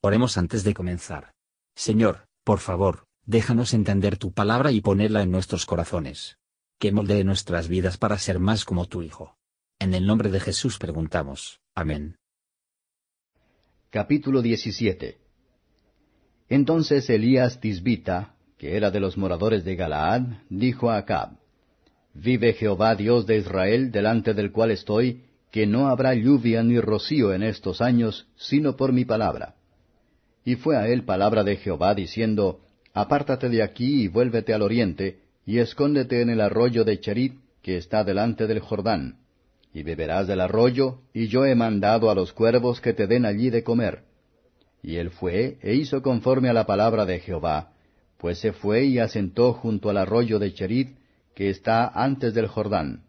Oremos antes de comenzar. Señor, por favor, déjanos entender tu palabra y ponerla en nuestros corazones. Que moldee nuestras vidas para ser más como tu Hijo. En el nombre de Jesús preguntamos. Amén. Capítulo 17 Entonces Elías Tisbita, que era de los moradores de Galaad, dijo a Acab, Vive Jehová Dios de Israel, delante del cual estoy, que no habrá lluvia ni rocío en estos años, sino por mi palabra. Y fue a él palabra de Jehová diciendo, Apártate de aquí y vuélvete al oriente, y escóndete en el arroyo de Cherit, que está delante del Jordán. Y beberás del arroyo, y yo he mandado a los cuervos que te den allí de comer. Y él fue, e hizo conforme a la palabra de Jehová, pues se fue y asentó junto al arroyo de Cherit, que está antes del Jordán.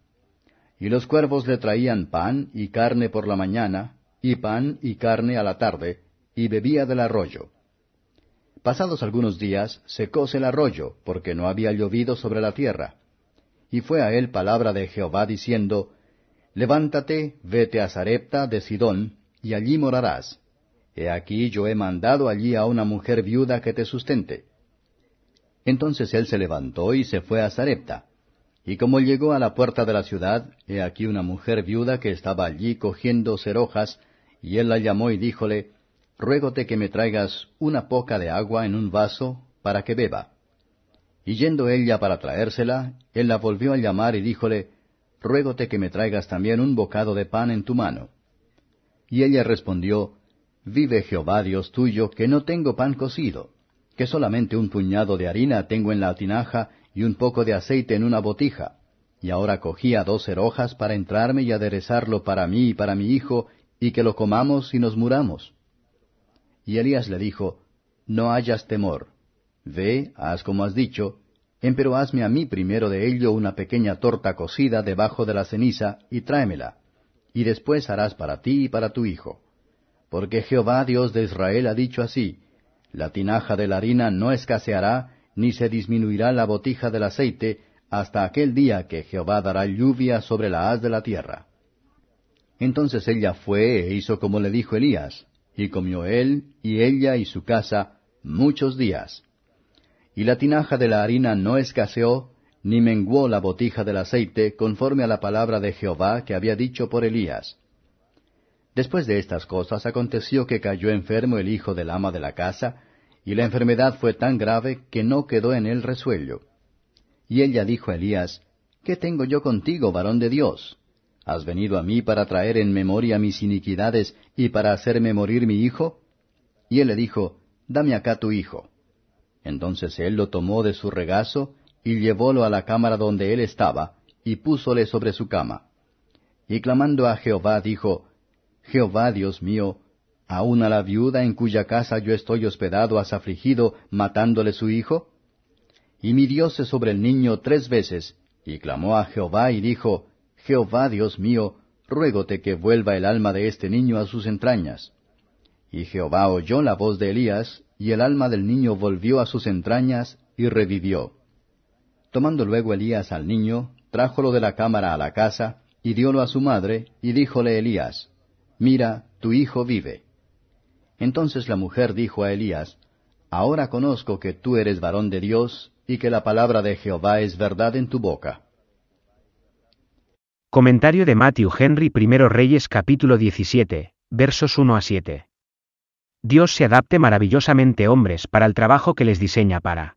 Y los cuervos le traían pan y carne por la mañana, y pan y carne a la tarde, y bebía del arroyo. Pasados algunos días, secóse el arroyo, porque no había llovido sobre la tierra. Y fue a él palabra de Jehová diciendo, Levántate, vete a Sarepta de Sidón, y allí morarás. He aquí yo he mandado allí a una mujer viuda que te sustente. Entonces él se levantó y se fue a Sarepta. Y como llegó a la puerta de la ciudad, he aquí una mujer viuda que estaba allí cogiendo cerojas, y él la llamó y díjole, ruégote que me traigas una poca de agua en un vaso para que beba. Y yendo ella para traérsela, él la volvió a llamar y díjole, ruégote que me traigas también un bocado de pan en tu mano. Y ella respondió, Vive Jehová Dios tuyo, que no tengo pan cocido, que solamente un puñado de harina tengo en la tinaja y un poco de aceite en una botija. Y ahora cogía dos hojas para entrarme y aderezarlo para mí y para mi hijo, y que lo comamos y nos muramos. Y Elías le dijo, No hayas temor. Ve, haz como has dicho, empero hazme a mí primero de ello una pequeña torta cocida debajo de la ceniza, y tráemela, y después harás para ti y para tu hijo. Porque Jehová Dios de Israel ha dicho así, La tinaja de la harina no escaseará, ni se disminuirá la botija del aceite, hasta aquel día que Jehová dará lluvia sobre la haz de la tierra. Entonces ella fue e hizo como le dijo Elías, y comió él, y ella y su casa, muchos días. Y la tinaja de la harina no escaseó, ni menguó la botija del aceite, conforme a la palabra de Jehová que había dicho por Elías. Después de estas cosas aconteció que cayó enfermo el hijo del ama de la casa, y la enfermedad fue tan grave que no quedó en él resuello. Y ella dijo a Elías, ¿Qué tengo yo contigo, varón de Dios? ¿Has venido a mí para traer en memoria mis iniquidades y para hacerme morir mi hijo? Y él le dijo, Dame acá tu hijo. Entonces él lo tomó de su regazo y llevólo a la cámara donde él estaba, y púsole sobre su cama. Y clamando a Jehová dijo, Jehová Dios mío, aun a la viuda en cuya casa yo estoy hospedado has afligido, matándole su hijo? Y midióse sobre el niño tres veces, y clamó a Jehová y dijo, Jehová Dios mío, ruégote que vuelva el alma de este niño a sus entrañas. Y Jehová oyó la voz de Elías, y el alma del niño volvió a sus entrañas, y revivió. Tomando luego Elías al niño, trájolo de la cámara a la casa, y diólo a su madre, y díjole Elías, Mira, tu hijo vive. Entonces la mujer dijo a Elías, Ahora conozco que tú eres varón de Dios, y que la palabra de Jehová es verdad en tu boca. Comentario de Matthew Henry I Reyes capítulo 17, versos 1 a 7. Dios se adapte maravillosamente hombres para el trabajo que les diseña para.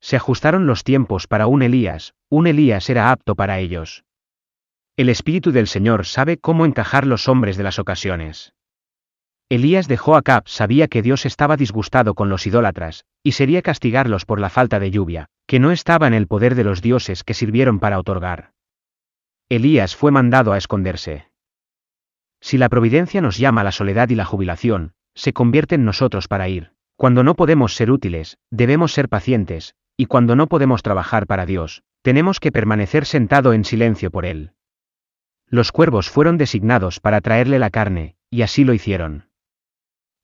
Se ajustaron los tiempos para un Elías, un Elías era apto para ellos. El Espíritu del Señor sabe cómo encajar los hombres de las ocasiones. Elías de Joacab sabía que Dios estaba disgustado con los idólatras, y sería castigarlos por la falta de lluvia, que no estaba en el poder de los dioses que sirvieron para otorgar. Elías fue mandado a esconderse. Si la providencia nos llama a la soledad y la jubilación, se convierte en nosotros para ir. Cuando no podemos ser útiles, debemos ser pacientes, y cuando no podemos trabajar para Dios, tenemos que permanecer sentado en silencio por Él. Los cuervos fueron designados para traerle la carne, y así lo hicieron.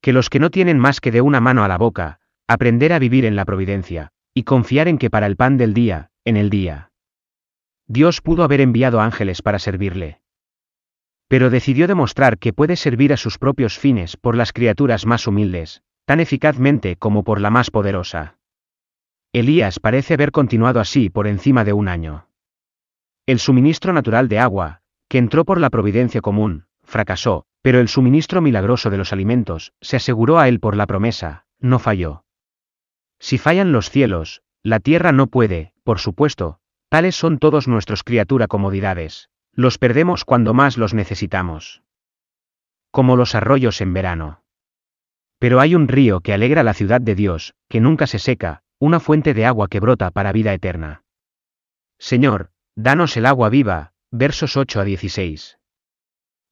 Que los que no tienen más que de una mano a la boca, aprender a vivir en la providencia, y confiar en que para el pan del día, en el día. Dios pudo haber enviado ángeles para servirle. Pero decidió demostrar que puede servir a sus propios fines por las criaturas más humildes, tan eficazmente como por la más poderosa. Elías parece haber continuado así por encima de un año. El suministro natural de agua, que entró por la providencia común, fracasó, pero el suministro milagroso de los alimentos, se aseguró a él por la promesa, no falló. Si fallan los cielos, la tierra no puede, por supuesto, tales son todos nuestros criatura comodidades, los perdemos cuando más los necesitamos. Como los arroyos en verano. Pero hay un río que alegra la ciudad de Dios, que nunca se seca, una fuente de agua que brota para vida eterna. Señor, danos el agua viva, versos 8 a 16.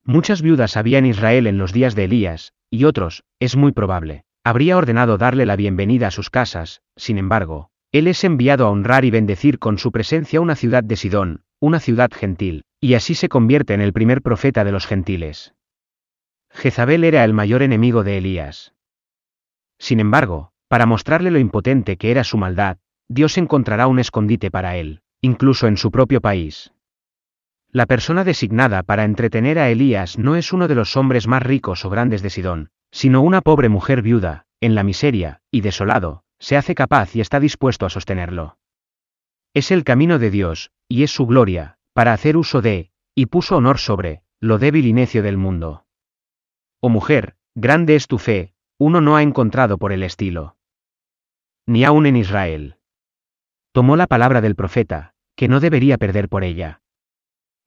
Muchas viudas había en Israel en los días de Elías, y otros, es muy probable, habría ordenado darle la bienvenida a sus casas, sin embargo, él es enviado a honrar y bendecir con su presencia una ciudad de Sidón, una ciudad gentil, y así se convierte en el primer profeta de los gentiles. Jezabel era el mayor enemigo de Elías. Sin embargo, para mostrarle lo impotente que era su maldad, Dios encontrará un escondite para él, incluso en su propio país. La persona designada para entretener a Elías no es uno de los hombres más ricos o grandes de Sidón, sino una pobre mujer viuda, en la miseria, y desolado, se hace capaz y está dispuesto a sostenerlo. Es el camino de Dios, y es su gloria, para hacer uso de, y puso honor sobre, lo débil y necio del mundo. Oh mujer, grande es tu fe, uno no ha encontrado por el estilo. Ni aun en Israel. Tomó la palabra del profeta, que no debería perder por ella.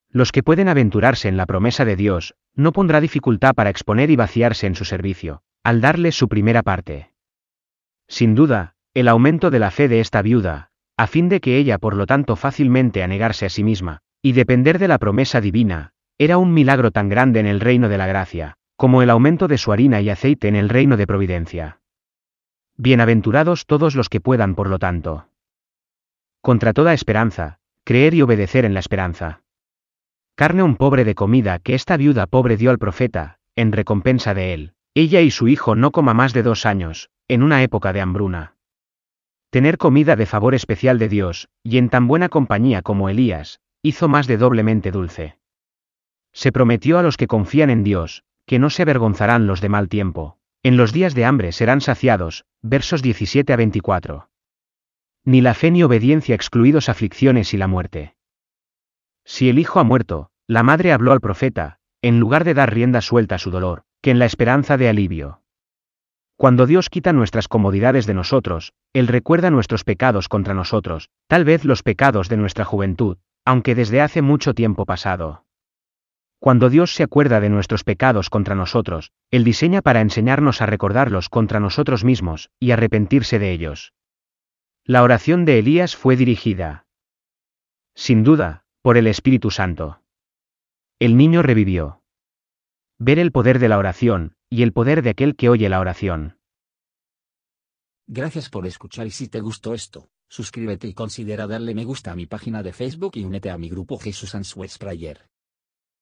Los que pueden aventurarse en la promesa de Dios, no pondrá dificultad para exponer y vaciarse en su servicio, al darle su primera parte. Sin duda, el aumento de la fe de esta viuda, a fin de que ella por lo tanto fácilmente anegarse a sí misma, y depender de la promesa divina, era un milagro tan grande en el reino de la gracia, como el aumento de su harina y aceite en el reino de providencia. Bienaventurados todos los que puedan, por lo tanto. Contra toda esperanza, creer y obedecer en la esperanza. Carne un pobre de comida que esta viuda pobre dio al profeta, en recompensa de él. Ella y su hijo no coma más de dos años, en una época de hambruna. Tener comida de favor especial de Dios, y en tan buena compañía como Elías, hizo más de doblemente dulce. Se prometió a los que confían en Dios, que no se avergonzarán los de mal tiempo, en los días de hambre serán saciados, versos 17 a 24. Ni la fe ni obediencia excluidos aflicciones y la muerte. Si el hijo ha muerto, la madre habló al profeta, en lugar de dar rienda suelta a su dolor, que en la esperanza de alivio. Cuando Dios quita nuestras comodidades de nosotros, Él recuerda nuestros pecados contra nosotros, tal vez los pecados de nuestra juventud, aunque desde hace mucho tiempo pasado. Cuando Dios se acuerda de nuestros pecados contra nosotros, Él diseña para enseñarnos a recordarlos contra nosotros mismos, y arrepentirse de ellos. La oración de Elías fue dirigida. Sin duda, por el Espíritu Santo. El niño revivió. Ver el poder de la oración, y el poder de aquel que oye la oración. Gracias por escuchar y si te gustó esto, suscríbete y considera darle me gusta a mi página de Facebook y únete a mi grupo Jesús Answers Prayer.